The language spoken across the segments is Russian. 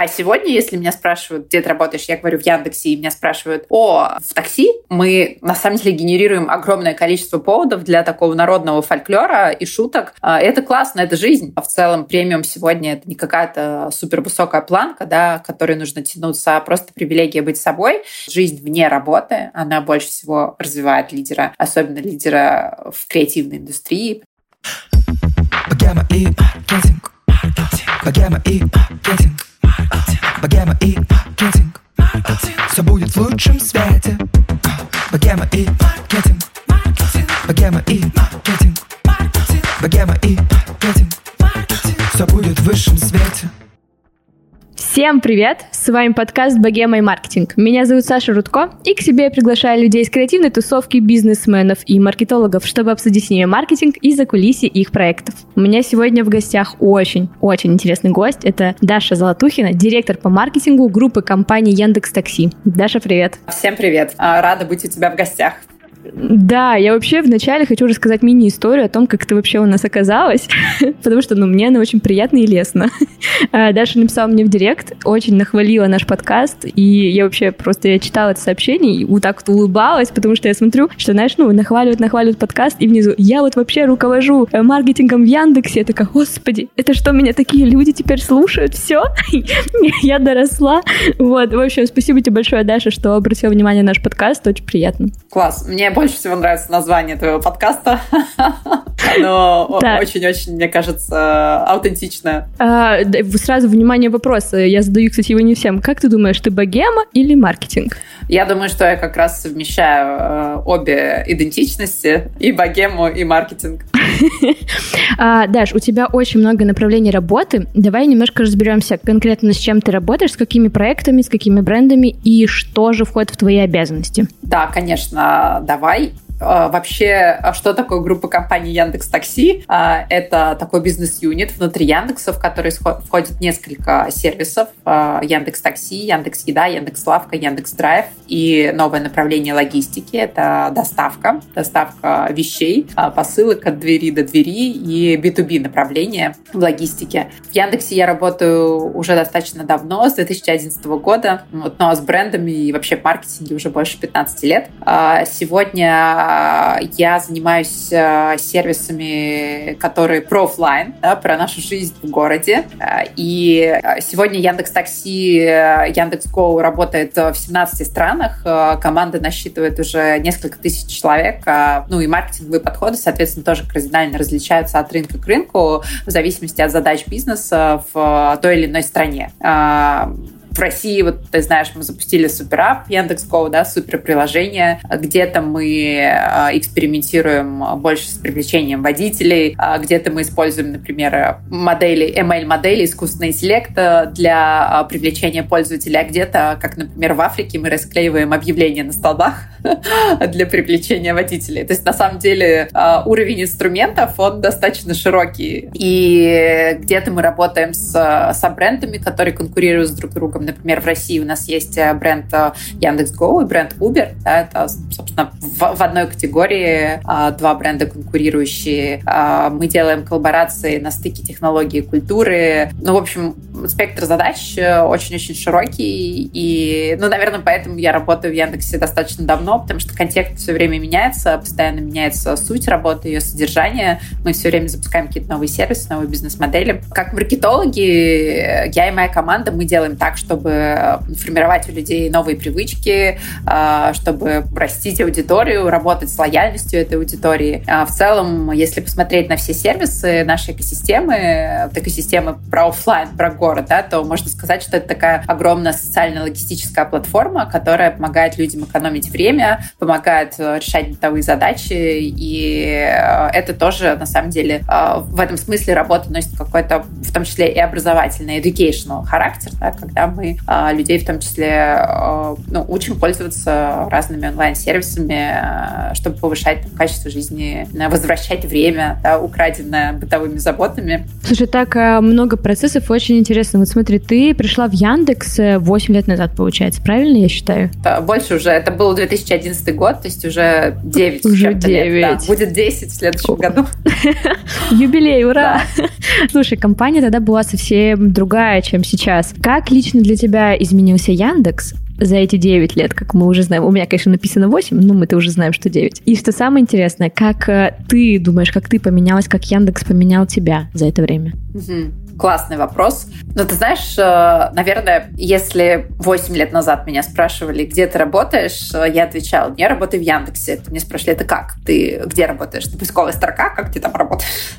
А сегодня, если меня спрашивают, где ты работаешь, я говорю в Яндексе, и меня спрашивают, о, в такси, мы на самом деле генерируем огромное количество поводов для такого народного фольклора и шуток. А, это классно, это жизнь. А в целом премиум сегодня это не какая-то супер высокая планка, да, которой нужно тянуться, а просто привилегия быть собой. Жизнь вне работы, она больше всего развивает лидера, особенно лидера в креативной индустрии. Богема и маркетинг. Богема и маркетинг. Богема и маркетинг. Все будет в лучшем свете. Богема и маркетинг. Богема и маркетинг. Богема и маркетинг. Все будет в высшем свете. Всем привет! С вами подкаст «Богема и маркетинг». Меня зовут Саша Рудко, и к себе я приглашаю людей из креативной тусовки, бизнесменов и маркетологов, чтобы обсудить с ними маркетинг и закулисье их проектов. У меня сегодня в гостях очень-очень интересный гость. Это Даша Золотухина, директор по маркетингу группы компании Яндекс Такси. Даша, привет! Всем привет! А, рада быть у тебя в гостях. Да, я вообще вначале хочу рассказать мини-историю о том, как ты вообще у нас оказалась, потому что, ну, мне она очень приятна и лестно. А, Даша написала мне в директ, очень нахвалила наш подкаст, и я вообще просто, я читала это сообщение и вот так вот улыбалась, потому что я смотрю, что, знаешь, ну, нахваливают, нахваливают подкаст, и внизу, я вот вообще руковожу э, маркетингом в Яндексе, я такая, господи, это что, меня такие люди теперь слушают, все? я доросла. Вот, в общем, спасибо тебе большое, Даша, что обратила внимание на наш подкаст, очень приятно. Класс, мне больше всего нравится название твоего подкаста. Оно очень-очень, мне кажется, аутентичное. А, сразу, внимание, вопрос. Я задаю, кстати, его не всем. Как ты думаешь, ты богема или маркетинг? Я думаю, что я как раз совмещаю э, обе идентичности, и богему, и маркетинг. А, Даш, у тебя очень много направлений работы. Давай немножко разберемся конкретно, с чем ты работаешь, с какими проектами, с какими брендами, и что же входит в твои обязанности. Да, конечно, давай. А, вообще, а что такое группа компаний Яндекс Такси? А, это такой бизнес-юнит внутри Яндекса, в который входит несколько сервисов. Яндекс Такси, Яндекс Еда, Яндекс Лавка, Яндекс Драйв и новое направление логистики. Это доставка, доставка вещей, посылок от двери до двери и B2B направление в логистике. В Яндексе я работаю уже достаточно давно, с 2011 года, вот, но с брендами и вообще в маркетинге уже больше 15 лет. Сегодня а, я занимаюсь а, сервисами, которые про офлайн, да, про нашу жизнь в городе. А, и сегодня Яндекс Такси, Яндекс Go работает в 17 странах. Команда насчитывает уже несколько тысяч человек. Ну и маркетинговые подходы, соответственно, тоже кардинально различаются от рынка к рынку в зависимости от задач бизнеса в той или иной стране в России, вот ты знаешь, мы запустили суперап Яндекс.Го, да, супер приложение. Где-то мы а, экспериментируем больше с привлечением водителей, а где-то мы используем, например, модели, ML-модели, искусственный интеллект для а, привлечения пользователя, а где-то, как, например, в Африке, мы расклеиваем объявления на столбах для привлечения водителей. То есть, на самом деле, уровень инструментов, он достаточно широкий. И где-то мы работаем с, с брендами, которые конкурируют с друг другом Например, в России у нас есть э, бренд э, Яндекс.Го и бренд Uber. Да, это, собственно, в, в одной категории а, два бренда конкурирующие. А, мы делаем коллаборации на стыке технологии и культуры. Ну, в общем, спектр задач э, очень-очень широкий. И, ну, наверное, поэтому я работаю в Яндексе достаточно давно, потому что контекст все время меняется, постоянно меняется суть работы, ее содержание. Мы все время запускаем какие-то новые сервисы, новые бизнес-модели. Как маркетологи, я и моя команда, мы делаем так, что чтобы э, формировать у людей новые привычки, э, чтобы растить аудиторию, работать с лояльностью этой аудитории. А в целом, если посмотреть на все сервисы нашей экосистемы, экосистемы про офлайн, про город, да, то можно сказать, что это такая огромная социально-логистическая платформа, которая помогает людям экономить время, помогает э, решать бытовые задачи, и это тоже, на самом деле, в этом смысле работа носит какой-то, в том числе и образовательный, educational характер, да, когда мы мы а, людей в том числе а, ну, учим пользоваться разными онлайн-сервисами, чтобы повышать там, качество жизни, возвращать время, да, украденное бытовыми заботами. Слушай, так много процессов, очень интересно. Вот смотри, ты пришла в Яндекс 8 лет назад, получается, правильно я считаю? Да, больше уже. Это был 2011 год, то есть уже 9 Уже 9. Лет, да. Будет 10 в следующем году. Юбилей, ура! Слушай, компания тогда была совсем другая, чем сейчас. Как лично для тебя изменился Яндекс? за эти 9 лет, как мы уже знаем. У меня, конечно, написано 8, но мы-то уже знаем, что 9. И что самое интересное, как э, ты думаешь, как ты поменялась, как Яндекс поменял тебя за это время? Угу классный вопрос. Но ты знаешь, э, наверное, если 8 лет назад меня спрашивали, где ты работаешь, э, я отвечала, я работаю в Яндексе. Мне спрашивали, это как? Ты где работаешь? Ты поисковая строка? Как ты там работаешь?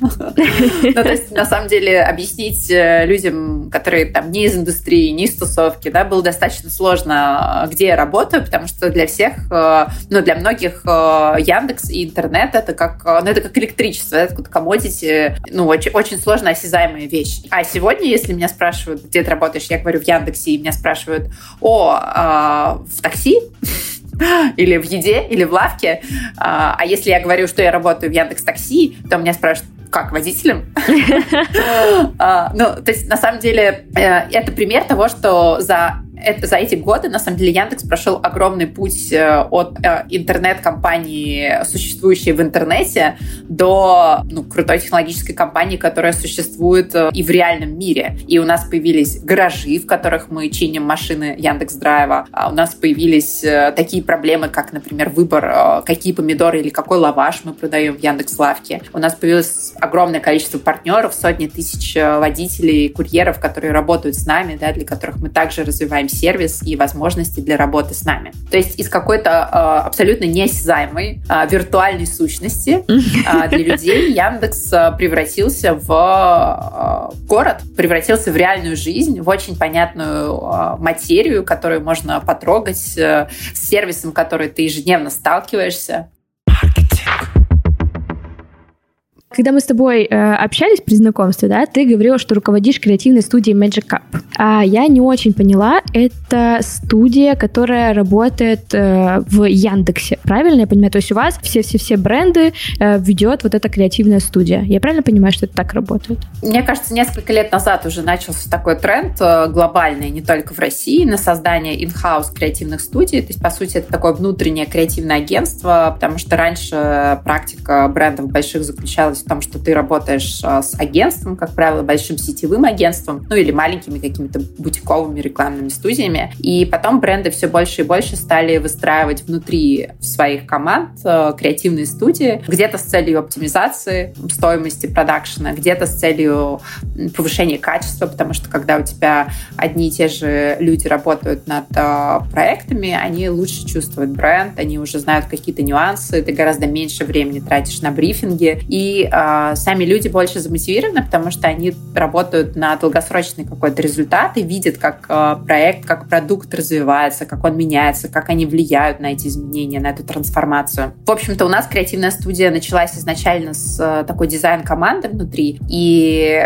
Ну, то есть, на самом деле, объяснить э, людям, которые там не из индустрии, не из тусовки, да, было достаточно сложно, где я работаю, потому что для всех, ну, для многих Яндекс и интернет это как, ну, это как электричество, это как commodity, ну, очень, очень сложно осязаемая вещь. А сегодня, если меня спрашивают, где ты работаешь, я говорю в Яндексе, и меня спрашивают, о, э, в такси? или в еде, или в лавке. А, а если я говорю, что я работаю в Яндекс Такси, то меня спрашивают, как водителем. А, ну, то есть, на самом деле, э, это пример того, что за это, за эти годы, на самом деле, Яндекс прошел огромный путь э, от э, интернет-компании, существующей в интернете, до ну, крутой технологической компании, которая существует э, и в реальном мире. И у нас появились гаражи, в которых мы чиним машины Яндекс Драйва. А у нас появились такие проблемы, как, например, выбор, какие помидоры или какой лаваш мы продаем в Яндекс Лавке. У нас появилось огромное количество партнеров, сотни тысяч водителей, курьеров, которые работают с нами, да, для которых мы также развиваем сервис и возможности для работы с нами. То есть из какой-то э, абсолютно неосязаемой э, виртуальной сущности э, для людей Яндекс превратился в э, город, превратился в реальную жизнь, в очень понятную э, материю, которую можно потрогать, э, с сервисом, который ты ежедневно сталкиваешься. Когда мы с тобой э, общались при знакомстве, да, ты говорила, что руководишь креативной студией Magic Cup. А я не очень поняла, это студия, которая работает э, в Яндексе, правильно я понимаю? То есть у вас все-все-все бренды э, ведет вот эта креативная студия. Я правильно понимаю, что это так работает? Мне кажется, несколько лет назад уже начался такой тренд э, глобальный, не только в России, на создание in-house креативных студий. То есть, по сути, это такое внутреннее креативное агентство, потому что раньше практика брендов больших заключалась в том, что ты работаешь а, с агентством, как правило, большим сетевым агентством, ну или маленькими какими-то бутиковыми рекламными студиями. И потом бренды все больше и больше стали выстраивать внутри своих команд а, креативные студии, где-то с целью оптимизации стоимости продакшена, где-то с целью повышения качества, потому что когда у тебя одни и те же люди работают над а, проектами, они лучше чувствуют бренд, они уже знают какие-то нюансы, ты гораздо меньше времени тратишь на брифинги, и э, сами люди больше замотивированы, потому что они работают на долгосрочный какой-то результат и видят, как э, проект, как продукт развивается, как он меняется, как они влияют на эти изменения, на эту трансформацию. В общем-то, у нас креативная студия началась изначально с э, такой дизайн-команды внутри, и,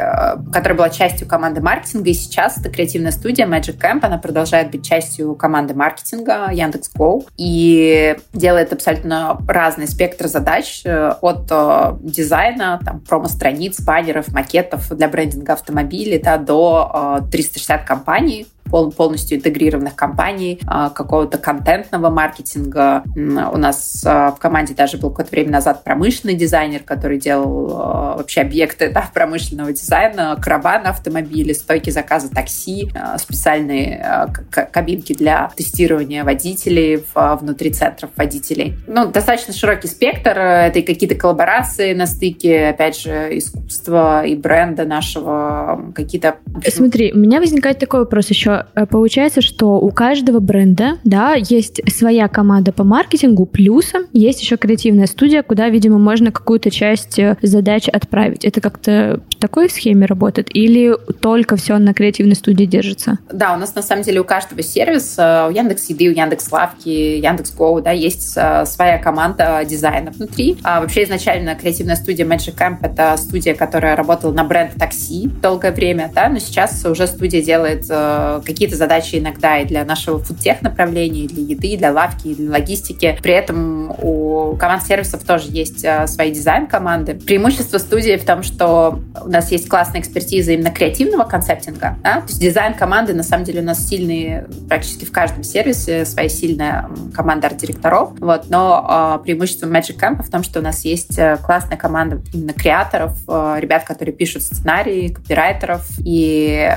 которая была частью команды маркетинга, и сейчас эта креативная студия Magic Camp, она продолжает быть частью команды маркетинга Яндекс.Го и делает абсолютно разный спектр задач э, от э, дизайна дизайна, там, промо-страниц, баннеров, макетов для брендинга автомобилей да, до 360 э, компаний, пол, полностью интегрированных компаний, а, какого-то контентного маркетинга. У нас а, в команде даже был какое-то время назад промышленный дизайнер, который делал а, вообще объекты да, промышленного дизайна, короба на автомобиле, стойки заказа такси, специальные кабинки для тестирования водителей внутри центров водителей. Ну, достаточно широкий спектр. Это и какие-то коллаборации на стыке, опять же, искусства и бренда нашего, какие-то... Смотри, у меня возникает такой вопрос еще Э, получается, что у каждого бренда, да, есть своя команда по маркетингу, плюсом есть еще креативная студия, куда, видимо, можно какую-то часть э, задач отправить. Это как-то в такой схеме работает? Или только все на креативной студии держится? Да, у нас на самом деле у каждого сервиса, у Яндекс Еды, у Яндекс Лавки, Яндекс Go, да, есть э, своя команда дизайна внутри. А вообще изначально креативная студия Magic Camp — это студия, которая работала на бренд такси долгое время, да, но сейчас уже студия делает какие-то задачи иногда и для нашего фудтех направления, и для еды, и для лавки, и для логистики. При этом у команд сервисов тоже есть э, свои дизайн-команды. Преимущество студии в том, что у нас есть классная экспертиза именно креативного концептинга. Да? То есть дизайн-команды, на самом деле, у нас сильные практически в каждом сервисе, своя сильная команда арт-директоров. Вот. Но э, преимущество Magic Camp в том, что у нас есть э, классная команда именно креаторов, ребят, которые пишут сценарии, копирайтеров. И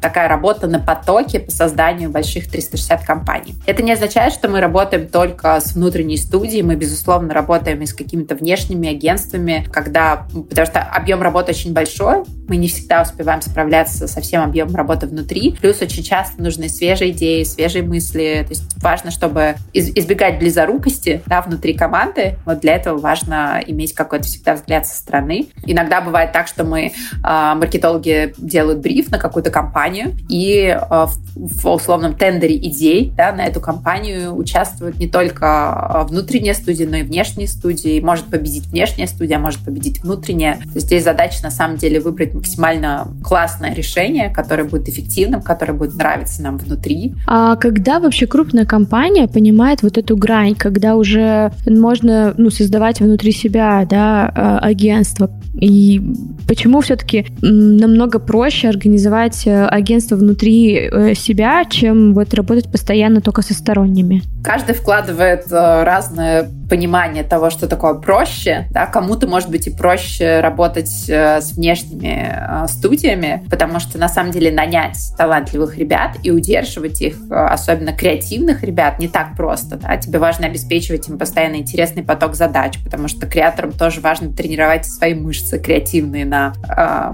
такая работа на потоке по созданию больших 360 компаний. Это не означает, что мы работаем только с внутренней студией. Мы, безусловно, работаем и с какими-то внешними агентствами, когда, потому что объем работы очень большой, мы не всегда успеваем справляться со всем объемом работы внутри. Плюс очень часто нужны свежие идеи, свежие мысли. То есть важно, чтобы избегать близорукости да, внутри команды. Вот для этого важно иметь какой-то всегда взгляд со стороны. Иногда бывает так, что мы, э, маркетологи, делают бриф на какую-то компанию, и э, в, условном тендере идей да, на эту компанию участвуют не только внутренние студии, но и внешние студии. Может победить внешняя студия, может победить внутренняя. Здесь задача на самом деле выбрать максимально классное решение, которое будет эффективным, которое будет нравиться нам внутри. А когда вообще крупная компания понимает вот эту грань, когда уже можно ну, создавать внутри себя да, а, агентство, и почему все-таки намного проще организовать э, агентство внутри э, себя, чем вот работать постоянно только со сторонними? Каждый вкладывает э, разное понимание того, что такое проще. Да? Кому-то, может быть, и проще работать с внешними студиями, потому что, на самом деле, нанять талантливых ребят и удерживать их, особенно креативных ребят, не так просто. Да? Тебе важно обеспечивать им постоянно интересный поток задач, потому что креаторам тоже важно тренировать свои мышцы креативные на э,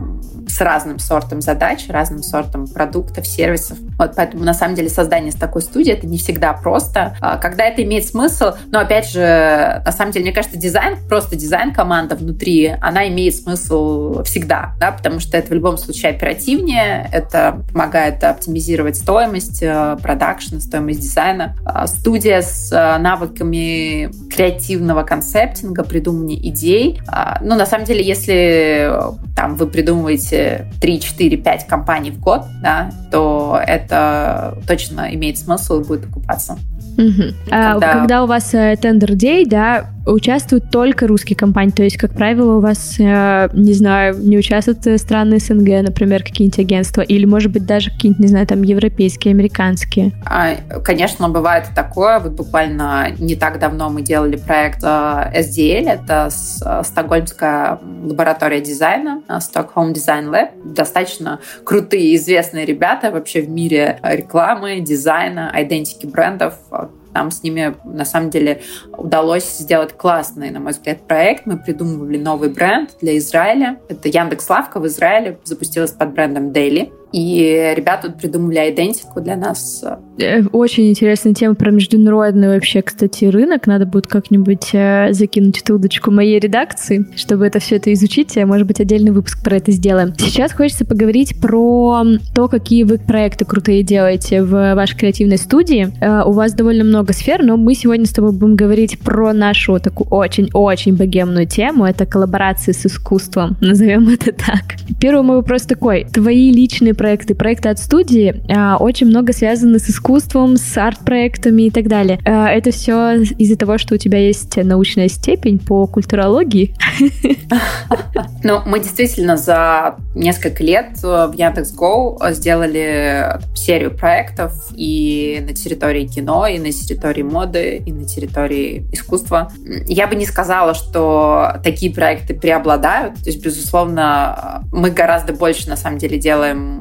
с разным сортом задач, разным сортом продуктов, сервисов. Вот поэтому на самом деле создание с такой студии это не всегда просто. А, когда это имеет смысл, но опять же, на самом деле, мне кажется, дизайн, просто дизайн команда внутри, она имеет смысл всегда, да, потому что это в любом случае оперативнее, это помогает оптимизировать стоимость э, продакшена, стоимость дизайна. А, студия с э, навыками креативного концептинга, придумывания идей. А, ну, на самом деле, если э, там вы придумываете 3, 4, 5 компаний в год, да, то это точно имеет смысл и будет окупаться. Угу. Когда... А, когда у вас э, тендер дей, да, участвуют только русские компании, то есть, как правило, у вас, э, не знаю, не участвуют э, страны СНГ, например, какие-нибудь агентства, или, может быть, даже какие-нибудь, не знаю, там, европейские, американские? А, конечно, бывает такое. Вот буквально не так давно мы делали проект SDL, это Стокгольмская лаборатория дизайна, Stockholm Design Lab. Достаточно крутые, известные ребята вообще в мире рекламы, дизайна, идентики брендов. Нам с ними, на самом деле, удалось сделать классный, на мой взгляд, проект. Мы придумывали новый бренд для Израиля. Это Яндекс Лавка в Израиле запустилась под брендом Daily. И ребята тут придумали идентику для нас. Э, очень интересная тема про международный вообще, кстати, рынок. Надо будет как-нибудь э, закинуть эту удочку моей редакции, чтобы это все это изучить. Может быть, отдельный выпуск про это сделаем. Сейчас хочется поговорить про то, какие вы проекты крутые делаете в вашей креативной студии. Э, у вас довольно много сфер, но мы сегодня с тобой будем говорить про нашу такую очень-очень богемную тему. Это коллаборации с искусством, назовем это так. Первый мой вопрос такой. Твои личные проекты, проекты от студии а, очень много связаны с искусством, с арт-проектами и так далее. А, это все из-за того, что у тебя есть научная степень по культурологии? Ну, мы действительно за несколько лет в Яндекс.Го сделали серию проектов и на территории кино, и на территории моды, и на территории искусства. Я бы не сказала, что такие проекты преобладают. То есть, безусловно, мы гораздо больше, на самом деле, делаем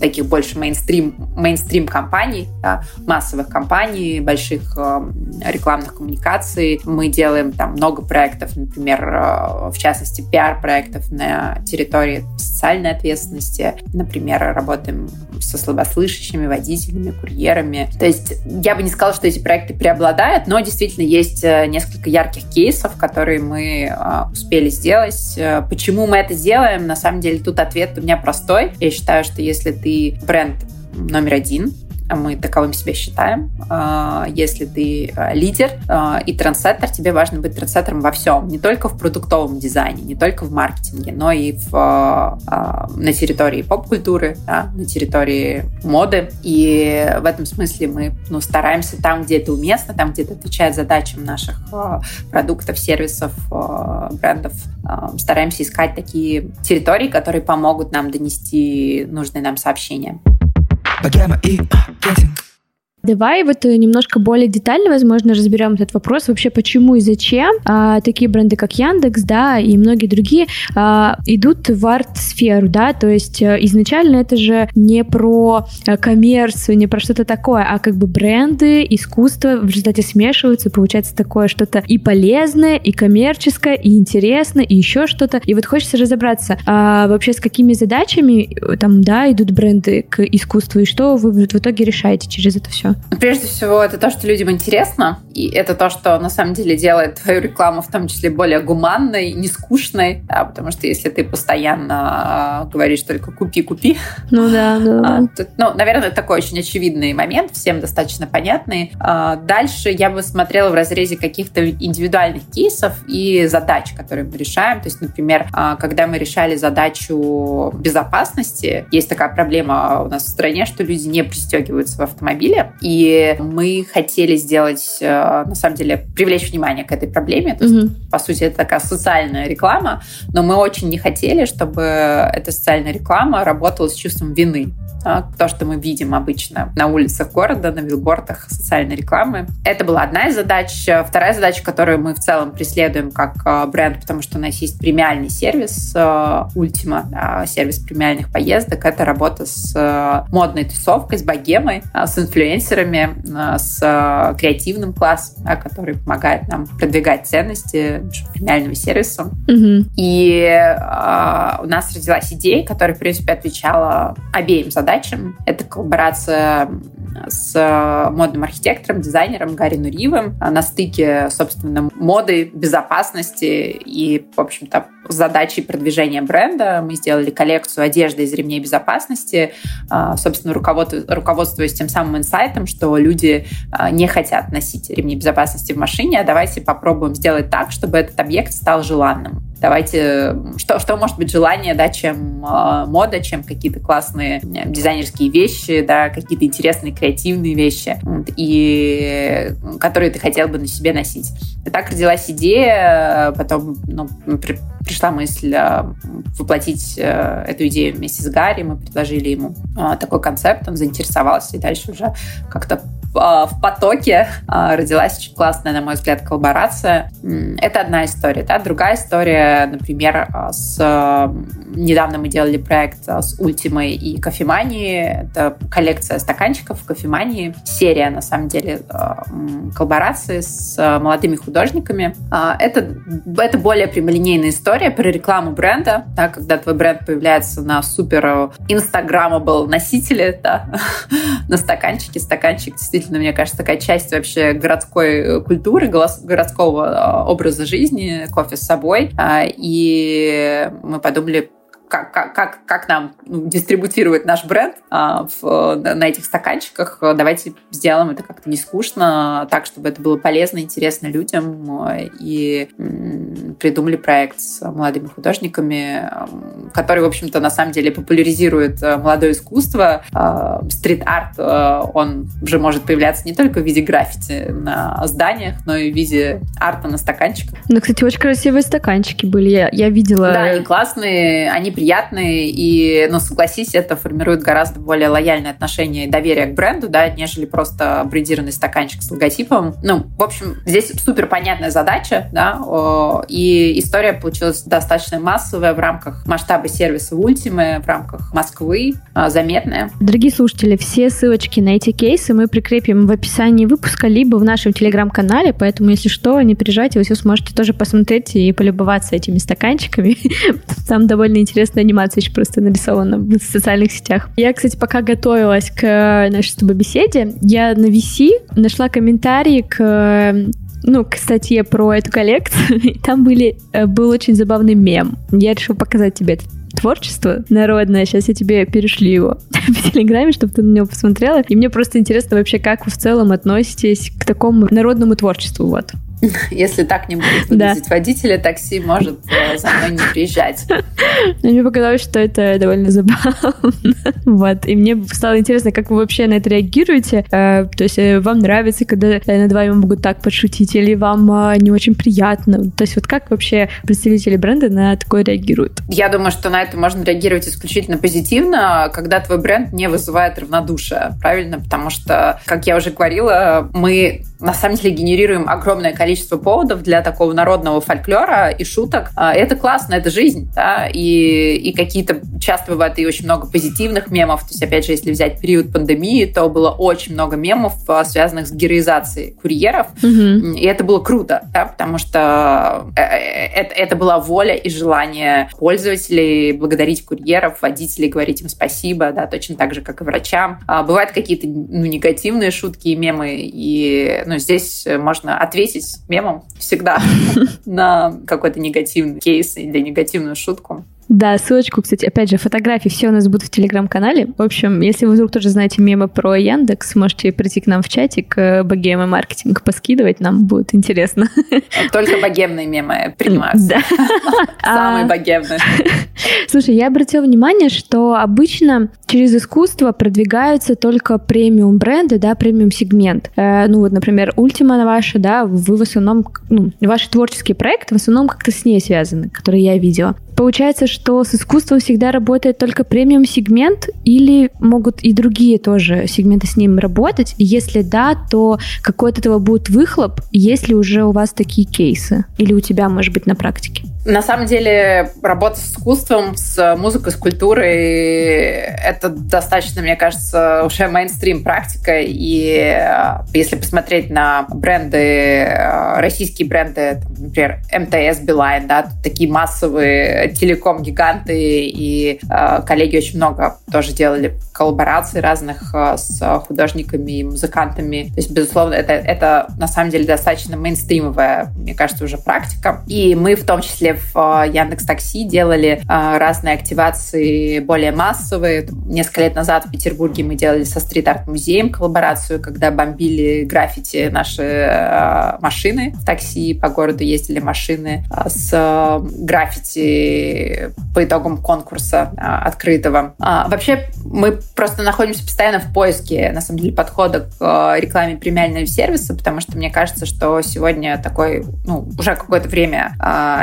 таких больше мейнстрим, мейнстрим компаний, да, массовых компаний, больших э, рекламных коммуникаций. Мы делаем там много проектов, например, э, в частности, пиар-проектов на территории социальной ответственности. Например, работаем со слабослышащими водителями, курьерами. То есть я бы не сказала, что эти проекты преобладают, но действительно есть э, несколько ярких кейсов, которые мы успели сделать. Почему мы это делаем? На самом деле тут ответ у меня простой. Я считаю, что если ты бренд номер один, мы таковым себя считаем. А, если ты а, лидер и трендсеттер, тебе важно быть трендсеттером во всем, не только в продуктовом дизайне, не только в маркетинге, но и в, на территории поп-культуры, да, на территории моды. И в этом смысле мы ну, стараемся там, где это уместно, там, где это отвечает задачам наших продуктов, сервисов, брендов, стараемся искать такие территории, которые помогут нам донести нужные нам сообщения. Богема и маркетинг. Давай вот э, немножко более детально, возможно, разберем этот вопрос. Вообще, почему и зачем а, такие бренды, как Яндекс, да, и многие другие а, идут в арт-сферу, да, то есть а, изначально это же не про а, коммерцию, не про что-то такое, а как бы бренды, искусство в результате смешиваются, получается такое что-то и полезное, и коммерческое, и интересное, и еще что-то, и вот хочется разобраться а, вообще с какими задачами э, там, да, идут бренды к искусству, и что вы в итоге решаете через это все? Прежде всего, это то, что людям интересно, и это то, что на самом деле делает твою рекламу в том числе более гуманной, не скучной, да, потому что если ты постоянно э, говоришь только «купи, купи», ну да, да, а, то, ну, наверное, это такой очень очевидный момент, всем достаточно понятный. А, дальше я бы смотрела в разрезе каких-то индивидуальных кейсов и задач, которые мы решаем. То есть, например, а, когда мы решали задачу безопасности, есть такая проблема у нас в стране, что люди не пристегиваются в автомобиле, и мы хотели сделать, э, на самом деле, привлечь внимание к этой проблеме. То есть, mm-hmm. по сути, это такая социальная реклама, но мы очень не хотели, чтобы эта социальная реклама работала с чувством вины. То, что мы видим обычно на улицах города, на билбордах социальной рекламы. Это была одна из задач. Вторая задача, которую мы в целом преследуем как э, бренд, потому что у нас есть премиальный сервис э, Ultima, сервис премиальных поездок. Это работа с модной тусовкой, с богемой, с инфлюенсерами, продюсерами, э, с э, креативным классом, да, который помогает нам продвигать ценности премиального сервиса. Угу. И э, у нас родилась идея, которая, в принципе, отвечала обеим задачам. Это коллаборация с модным архитектором, дизайнером Гарри Нуриевым на стыке, собственно, моды, безопасности и, в общем-то, задачей продвижения бренда. Мы сделали коллекцию одежды из ремней безопасности, а, собственно, руководствуясь тем самым инсайтом, что люди а, не хотят носить ремни безопасности в машине, а давайте попробуем сделать так, чтобы этот объект стал желанным. Давайте, что, что может быть желание, да, чем э, мода, чем какие-то классные дизайнерские вещи, да, какие-то интересные креативные вещи, вот, и которые ты хотел бы на себе носить. И так родилась идея, потом ну, при, пришла мысль э, воплотить э, эту идею вместе с Гарри, мы предложили ему э, такой концепт, он заинтересовался, и дальше уже как-то в потоке родилась очень классная, на мой взгляд, коллаборация. Это одна история. Да? Другая история, например, с... Недавно мы делали проект с Ультимой и Кофеманией. Это коллекция стаканчиков Кофемании. Серия, на самом деле, коллаборации с молодыми художниками. Это, это более прямолинейная история про рекламу бренда, да, когда твой бренд появляется на супер инстаграмабл носителе, да, на стаканчике. Стаканчик действительно мне кажется, такая часть вообще городской э, культуры, городского а, образа жизни, кофе с собой. А, и мы подумали, как, как, как, как нам ну, дистрибутировать наш бренд а, в, на этих стаканчиках. Давайте сделаем это как-то не скучно, так, чтобы это было полезно, интересно людям. И придумали проект с молодыми художниками, который, в общем-то, на самом деле популяризирует э, молодое искусство. А, стрит-арт, э, он уже может появляться не только в виде граффити на зданиях, но и в виде арта на стаканчиках. Ну, кстати, очень красивые стаканчики были. Я, я видела. Да, они классные, они приятные, и, ну, согласись, это формирует гораздо более лояльное отношение и доверие к бренду, да, нежели просто брендированный стаканчик с логотипом. Ну, в общем, здесь супер понятная задача, да, и история получилась достаточно массовая в рамках масштаба сервиса Ultima, в рамках Москвы, а, заметная. Дорогие слушатели, все ссылочки на эти кейсы мы прикрепим в описании выпуска, либо в нашем телеграм-канале, поэтому, если что, не переживайте, вы все сможете тоже посмотреть и полюбоваться этими стаканчиками. Там довольно интересно интересная анимация еще просто нарисована в социальных сетях. Я, кстати, пока готовилась к нашей с тобой беседе, я на VC нашла комментарии к ну, к статье про эту коллекцию, там были, э, был очень забавный мем. Я решила показать тебе этот творчество народное. Сейчас я тебе перешлю его в Телеграме, чтобы ты на него посмотрела. И мне просто интересно вообще, как вы в целом относитесь к такому народному творчеству. Вот. Если так не будет выглядеть да. водителя, такси может э, за мной не приезжать. Мне показалось, что это довольно забавно. вот. И мне стало интересно, как вы вообще на это реагируете. Э, то есть э, вам нравится, когда над вами могут так подшутить, или вам не очень приятно? То есть вот как вообще представители бренда на такое реагируют? Я думаю, что на это можно реагировать исключительно позитивно, когда твой бренд не вызывает равнодушия, правильно? Потому что, как я уже говорила, мы на самом деле генерируем огромное количество поводов для такого народного фольклора и шуток. А, это классно, это жизнь, да, и, и какие-то часто бывает и очень много позитивных мемов. То есть, опять же, если взять период пандемии, то было очень много мемов, а, связанных с героизацией курьеров, угу. и это было круто, да, потому что э, э, это, это была воля и желание пользователей благодарить курьеров, водителей, говорить им спасибо, да, точно так же, как и врачам. А бывают какие-то ну, негативные шутки и мемы, и ну, здесь можно ответить мемом всегда на какой-то негативный кейс или негативную шутку. Да, ссылочку, кстати, опять же, фотографии все у нас будут в телеграм-канале. В общем, если вы вдруг тоже знаете мемы про Яндекс, можете прийти к нам в чатик, э, богема маркетинг поскидывать, нам будет интересно. Только богемные мемы принимаются. Да. Самые а, богемные. Слушай, я обратила внимание, что обычно через искусство продвигаются только премиум бренды, да, премиум сегмент. Э, ну вот, например, Ультима ваша, да, вы в основном, ну, ваши творческие проекты в основном как-то с ней связаны, которые я видела. Получается, что с искусством всегда работает только премиум сегмент или могут и другие тоже сегменты с ним работать? И если да, то какой от этого будет выхлоп, если уже у вас такие кейсы? Или у тебя, может быть, на практике? На самом деле, работа с искусством, с музыкой, с культурой — это достаточно, мне кажется, уже мейнстрим практика. И э, если посмотреть на бренды, э, российские бренды, например, МТС, Билайн, да, такие массовые телеком-гиганты, и э, коллеги очень много тоже делали коллабораций разных с художниками и музыкантами. То есть, безусловно, это, это на самом деле достаточно мейнстримовая, мне кажется, уже практика. И мы в том числе в э, Яндекс Такси делали э, разные активации более массовые. Несколько лет назад в Петербурге мы делали со стрит-арт-музеем коллаборацию, когда бомбили граффити наши э, машины в такси, по городу ездили машины с граффити по итогам конкурса открытого. А, вообще, мы просто находимся постоянно в поиске, на самом деле, подхода к рекламе премиального сервиса, потому что мне кажется, что сегодня такой, ну, уже какое-то время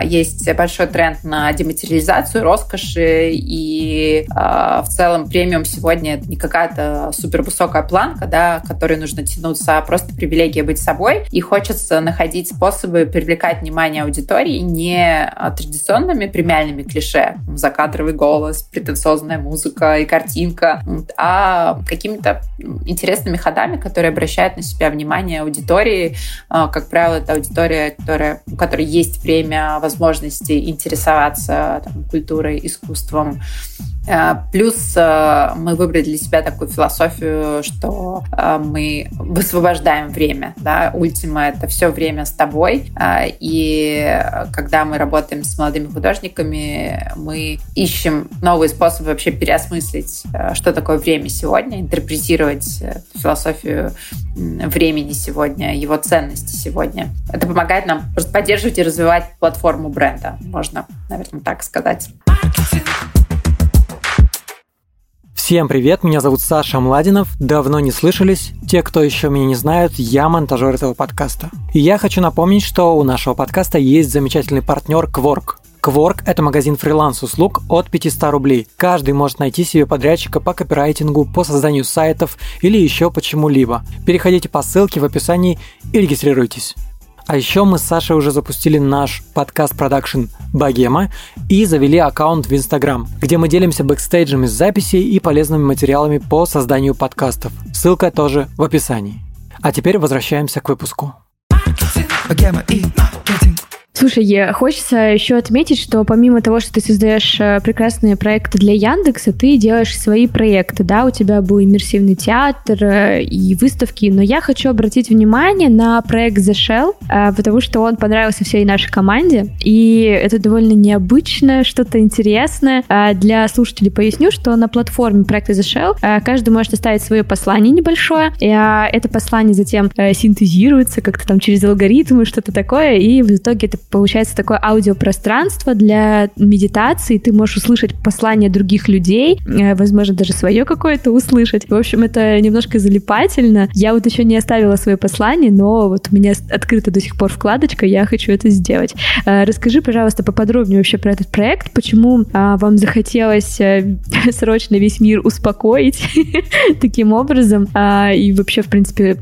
есть есть большой тренд на дематериализацию роскоши, и э, в целом премиум сегодня это не какая-то супер высокая планка, да, к которой нужно тянуться, а просто привилегия быть собой. И хочется находить способы привлекать внимание аудитории не традиционными премиальными клише, закадровый голос, претенциозная музыка и картинка, а какими-то интересными ходами, которые обращают на себя внимание аудитории. А, как правило, это аудитория, которая, у которой есть время, возможность возможности интересоваться там, культурой, искусством. Э, плюс э, мы выбрали для себя такую философию, что э, мы высвобождаем время. Да? Ультима — это все время с тобой. И когда мы работаем с молодыми художниками, мы ищем новые способы вообще переосмыслить, что такое время сегодня, интерпретировать философию времени сегодня, его ценности сегодня. Это помогает нам просто поддерживать и развивать платформу бренда, можно, наверное, так сказать. Всем привет, меня зовут Саша Младинов, давно не слышались. Те, кто еще меня не знают, я монтажер этого подкаста. И я хочу напомнить, что у нашего подкаста есть замечательный партнер Quark. Kwork – это магазин фриланс-услуг от 500 рублей. Каждый может найти себе подрядчика по копирайтингу, по созданию сайтов или еще по чему-либо. Переходите по ссылке в описании и регистрируйтесь. А еще мы с Сашей уже запустили наш подкаст продакшн Богема и завели аккаунт в Инстаграм, где мы делимся бэкстейджами с записей и полезными материалами по созданию подкастов. Ссылка тоже в описании. А теперь возвращаемся к выпуску. Слушай, хочется еще отметить, что помимо того, что ты создаешь э, прекрасные проекты для Яндекса, ты делаешь свои проекты, да, у тебя был иммерсивный театр э, и выставки, но я хочу обратить внимание на проект The Shell, э, потому что он понравился всей нашей команде, и это довольно необычное, что-то интересное. Для слушателей поясню, что на платформе проекта The Shell каждый может оставить свое послание небольшое, и это послание затем синтезируется как-то там через алгоритмы, что-то такое, и в итоге это получается такое аудиопространство для медитации. Ты можешь услышать послания других людей, э, возможно, даже свое какое-то услышать. В общем, это немножко залипательно. Я вот еще не оставила свое послание, но вот у меня открыта до сих пор вкладочка, я хочу это сделать. Э, расскажи, пожалуйста, поподробнее вообще про этот проект, почему а, вам захотелось э, срочно весь мир успокоить таким образом, а, и вообще, в принципе,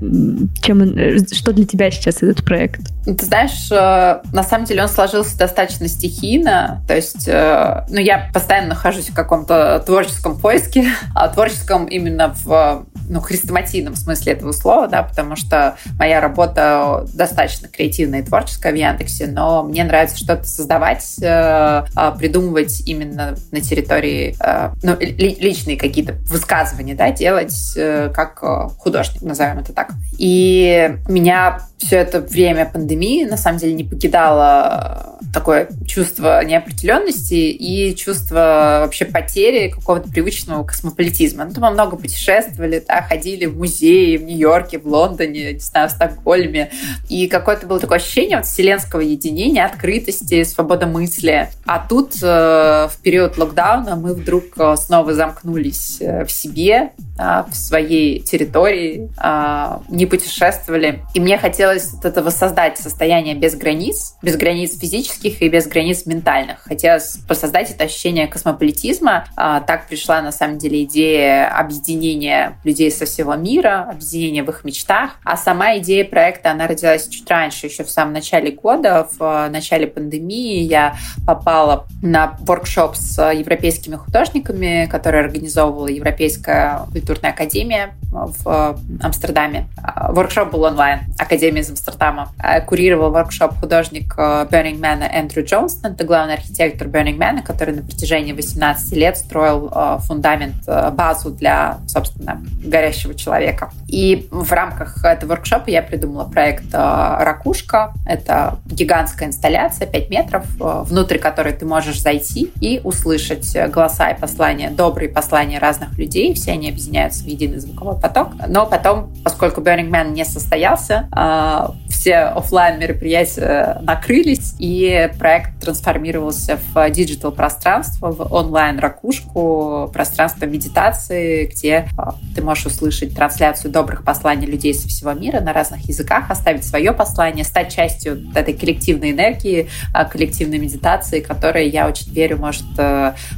чем, что для тебя сейчас этот проект? Ты знаешь, на самом деле он сложился достаточно стихийно. То есть, э, ну, я постоянно нахожусь в каком-то творческом поиске, а творческом именно в ну, хрестоматийном смысле этого слова, да, потому что моя работа достаточно креативная и творческая в Яндексе, но мне нравится что-то создавать, э, а, придумывать именно на территории, э, ну, личные какие-то высказывания, да, делать э, как художник, назовем это так. И меня все это время пандемии на самом деле не покидало такое чувство неопределенности и чувство вообще потери какого-то привычного космополитизма. Ну, мы много путешествовали, да, ходили в музеи в Нью-Йорке, в Лондоне, не знаю, в Стокгольме. И какое-то было такое ощущение вот вселенского единения, открытости, свободомыслия. А тут э, в период локдауна мы вдруг э, снова замкнулись э, в себе, в своей территории, э, не путешествовали. И мне хотелось от этого создать состояние без границ, без границ физических и без границ ментальных. Хотелось создать это ощущение космополитизма. Э, так пришла на самом деле идея объединения людей со всего мира, объединение в их мечтах. А сама идея проекта, она родилась чуть раньше, еще в самом начале года, в начале пандемии. Я попала на воркшоп с европейскими художниками, который организовывала Европейская культурная академия в э, Амстердаме. А, воркшоп был онлайн, Академия из Амстердама. Курировал воркшоп художник э, Burning Man Эндрю Джонстон. Это главный архитектор Burning Man, который на протяжении 18 лет строил фундамент, базу для, собственно, горящего человека. И в рамках этого воркшопа я придумала проект э, «Ракушка». Это гигантская инсталляция, 5 метров, э, внутрь которой ты можешь зайти и услышать голоса и послания, добрые послания разных людей. Все они объединяются в единый звуковой поток. Но потом, поскольку Burning Man не состоялся, э, все офлайн мероприятия накрылись, и проект трансформировался в digital пространство, в онлайн ракушку, пространство медитации, где ты можешь услышать трансляцию добрых посланий людей со всего мира на разных языках, оставить свое послание, стать частью этой коллективной энергии, а, коллективной медитации, которая, я очень верю, может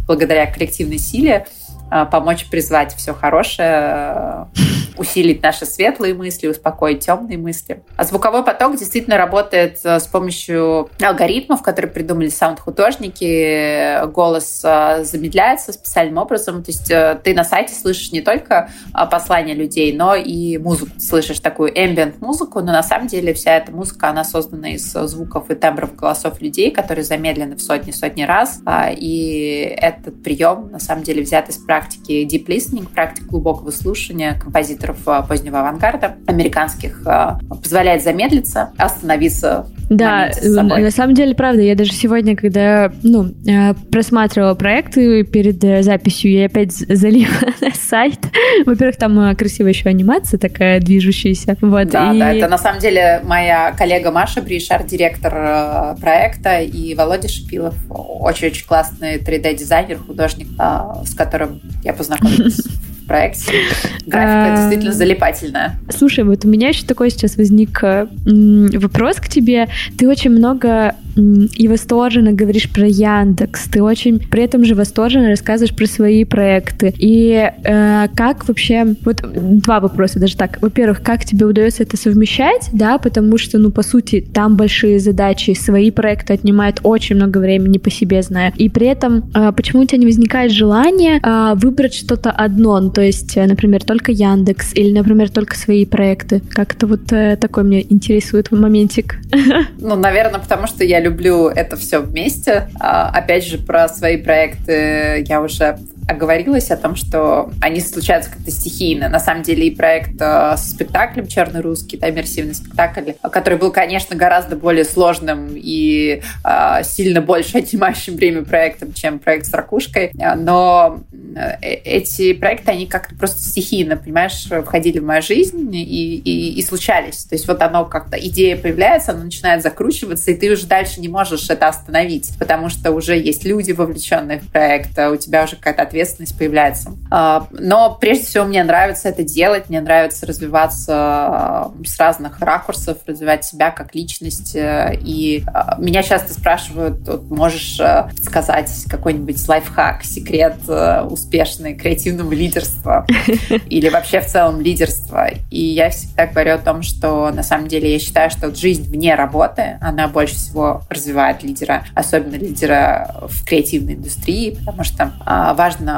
благодаря коллективной силе а, помочь призвать все хорошее, усилить наши светлые мысли, успокоить темные мысли. А звуковой поток действительно работает э, с помощью алгоритмов, которые придумали саунд-художники. Голос э, замедляется специальным образом. То есть э, ты на сайте слышишь не только послания людей, но и музыку. Слышишь такую ambient музыку, но на самом деле вся эта музыка, она создана из звуков и тембров голосов людей, которые замедлены в сотни-сотни раз. А, и этот прием, на самом деле, взят из практики deep listening, практики глубокого слушания композиторов э, позднего авангарда, американских, э, позволяет замедлиться, остановиться да, на самом деле, правда, я даже сегодня, когда ну, э, просматривала проекты перед записью, я опять залила сайт. Во-первых, там красивая еще анимация такая движущаяся. Вот, да, и... да, это на самом деле моя коллега Маша Бришар, директор проекта, и Володя Шипилов, очень-очень классный 3D-дизайнер, художник, с которым я познакомилась проекте. Графика а, действительно залипательная. Слушай, вот у меня еще такой сейчас возник вопрос к тебе. Ты очень много и восторженно говоришь про Яндекс, ты очень при этом же восторженно рассказываешь про свои проекты. И э, как вообще, вот два вопроса даже так. Во-первых, как тебе удается это совмещать, да, потому что, ну, по сути, там большие задачи, свои проекты отнимают очень много времени по себе знаю. И при этом, э, почему у тебя не возникает желание э, выбрать что-то одно? Ну, То есть, э, например, только Яндекс или, например, только свои проекты? Как-то вот э, такой меня интересует моментик. Ну, наверное, потому что я люблю это все вместе. А, опять же, про свои проекты я уже оговорилась о том, что они случаются как-то стихийно. На самом деле и проект э, с спектаклем «Черный русский», да, иммерсивный спектакль, который был, конечно, гораздо более сложным и э, сильно больше отнимающим время проектом, чем проект с ракушкой. Но э, эти проекты, они как-то просто стихийно, понимаешь, входили в мою жизнь и, и, и случались. То есть вот оно как-то, идея появляется, она начинает закручиваться, и ты уже дальше не можешь это остановить, потому что уже есть люди, вовлеченные в проект, а у тебя уже какая-то ответственность ответственность появляется. А, но прежде всего мне нравится это делать, мне нравится развиваться а, с разных ракурсов, развивать себя как личность. Э, и а, меня часто спрашивают, вот, можешь э, сказать какой-нибудь лайфхак, секрет э, успешный креативного лидерства или вообще в целом лидерства. И я всегда говорю о том, что на самом деле я считаю, что жизнь вне работы, она больше всего развивает лидера, особенно лидера в креативной индустрии, потому что важно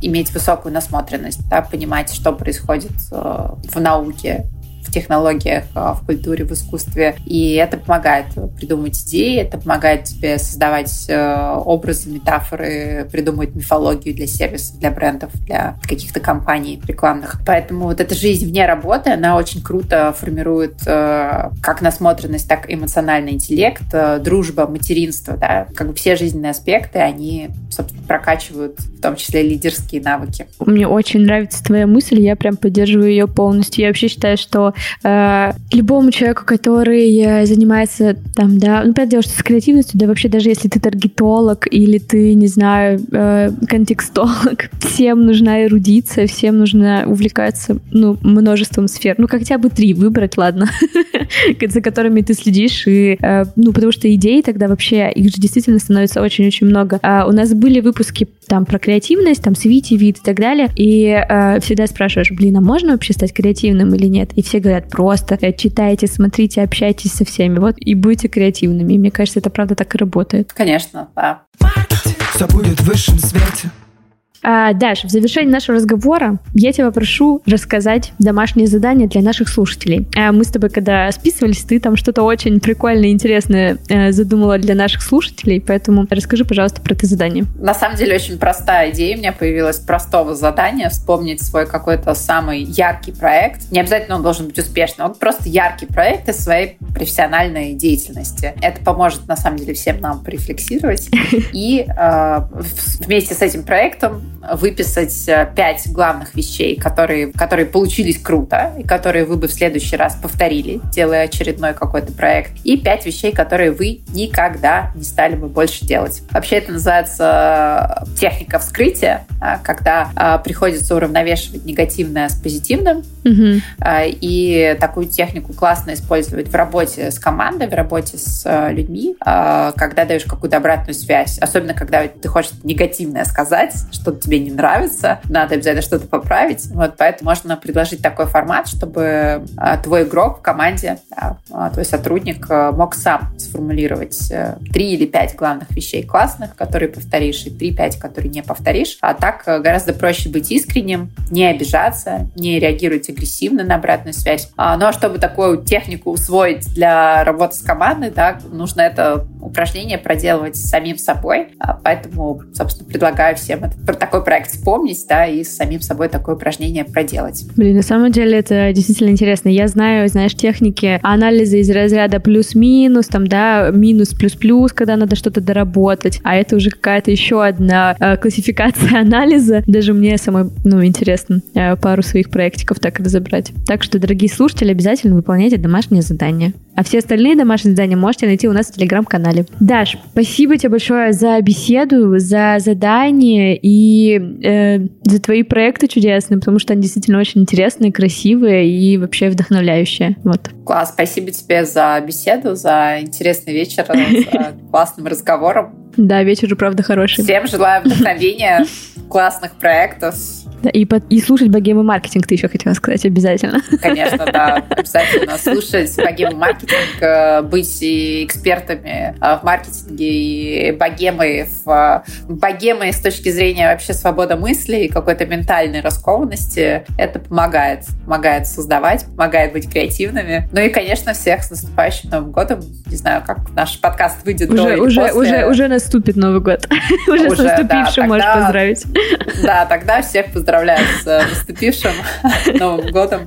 иметь высокую насмотренность, да, понимать, что происходит э, в науке, технологиях, а, в культуре, в искусстве. И это помогает придумать идеи, это помогает тебе создавать э, образы, метафоры, придумывать мифологию для сервисов, для брендов, для каких-то компаний рекламных. Поэтому вот эта жизнь вне работы, она очень круто формирует э, как насмотренность, так и эмоциональный интеллект, э, дружба, материнство, да, как бы все жизненные аспекты, они, собственно, прокачивают в том числе лидерские навыки. Мне очень нравится твоя мысль, я прям поддерживаю ее полностью. Я вообще считаю, что э, любому человеку, который э, занимается там, да, ну, понятное дело, что с креативностью, да вообще даже если ты таргетолог или ты, не знаю, э, контекстолог, всем нужна эрудиция, всем нужно увлекаться, ну, множеством сфер. Ну, хотя бы три выбрать, ладно, за которыми ты следишь, и, ну, потому что идей тогда вообще, их же действительно становится очень-очень много. А у нас были выпуски там про креативность, там свити вид и так далее, и э, всегда спрашиваешь, блин, а можно вообще стать креативным или нет? И все говорят, просто читайте, смотрите, общайтесь со всеми, вот, и будьте креативными. И мне кажется, это правда так и работает. Конечно, да. Все будет в высшем свете. А, Даш, в завершении нашего разговора я тебя прошу рассказать домашнее задание для наших слушателей. А, мы с тобой, когда списывались, ты там что-то очень прикольное и интересное а, задумала для наших слушателей, поэтому расскажи, пожалуйста, про это задание. На самом деле очень простая идея у меня появилась простого задания вспомнить свой какой-то самый яркий проект. Не обязательно он должен быть успешным, он просто яркий проект из своей профессиональной деятельности. Это поможет, на самом деле, всем нам порефлексировать. И э, вместе с этим проектом выписать э, пять главных вещей, которые, которые получились круто и которые вы бы в следующий раз повторили, делая очередной какой-то проект, и пять вещей, которые вы никогда не стали бы больше делать. Вообще это называется э, техника вскрытия, когда приходится уравновешивать негативное с позитивным, угу. и такую технику классно использовать в работе с командой, в работе с людьми, когда даешь какую-то обратную связь, особенно когда ты хочешь негативное сказать, что тебе не нравится, надо обязательно что-то поправить. Вот поэтому можно предложить такой формат, чтобы а, твой игрок в команде, а, твой сотрудник а, мог сам сформулировать э, три или пять главных вещей классных, которые повторишь, и три-пять, которые не повторишь. А так э, гораздо проще быть искренним, не обижаться, не реагировать агрессивно на обратную связь. Ну а чтобы такую технику усвоить для работы с командой, да, нужно это упражнение проделывать самим собой. Поэтому, собственно, предлагаю всем этот такой проект вспомнить, да, и самим собой такое упражнение проделать. Блин, на самом деле это действительно интересно. Я знаю, знаешь, техники анализа из разряда плюс-минус, там, да, минус-плюс-плюс, когда надо что-то доработать, а это уже какая-то еще одна э, классификация анализа. Даже мне самой, ну, интересно э, пару своих проектиков так разобрать. Так что, дорогие слушатели, обязательно выполняйте домашнее задание. А все остальные домашние задания можете найти у нас в телеграм-канале. Даш, спасибо тебе большое за беседу, за задание и э, за твои проекты чудесные, потому что они действительно очень интересные, красивые и вообще вдохновляющие. Вот. Класс, спасибо тебе за беседу, за интересный вечер, за классным разговором. Да, вечер, правда, хороший. Всем желаю вдохновения, классных проектов, Да, и, под, и слушать богемы маркетинг ты еще хотела сказать обязательно. Конечно, да, обязательно слушать богемы маркетинг, э, быть экспертами э, в маркетинге, и богемой, в, богемой с точки зрения вообще свободы мысли и какой-то ментальной раскованности. Это помогает, помогает создавать, помогает быть креативными. Ну и, конечно, всех с наступающим Новым годом. Не знаю, как наш подкаст выйдет уже, до уже, после. Уже, уже наступит Новый год. уже, уже с наступившим да, можешь поздравить. Да, тогда всех поздравляю с наступившим Новым годом.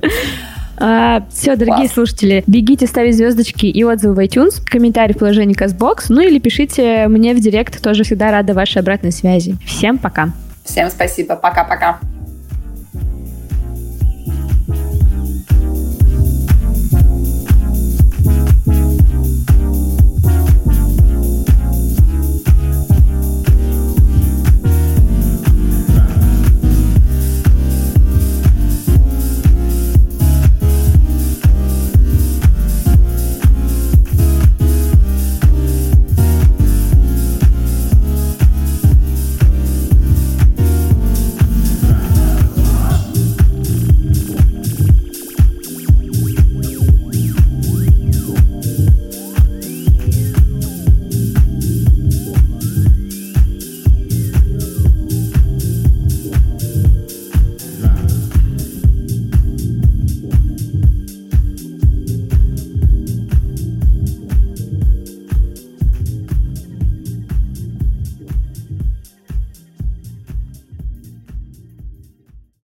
А, все, дорогие Класс. слушатели, бегите ставить звездочки и отзывы в iTunes, комментарии в приложении CastBox, ну или пишите мне в директ, тоже всегда рада вашей обратной связи. Всем пока. Всем спасибо, пока-пока.